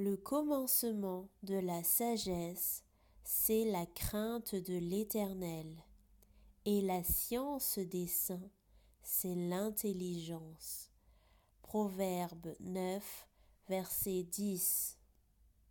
Le commencement de la sagesse, c'est la crainte de l'Éternel, et la science des saints, c'est l'intelligence. Proverbe 9, verset 10.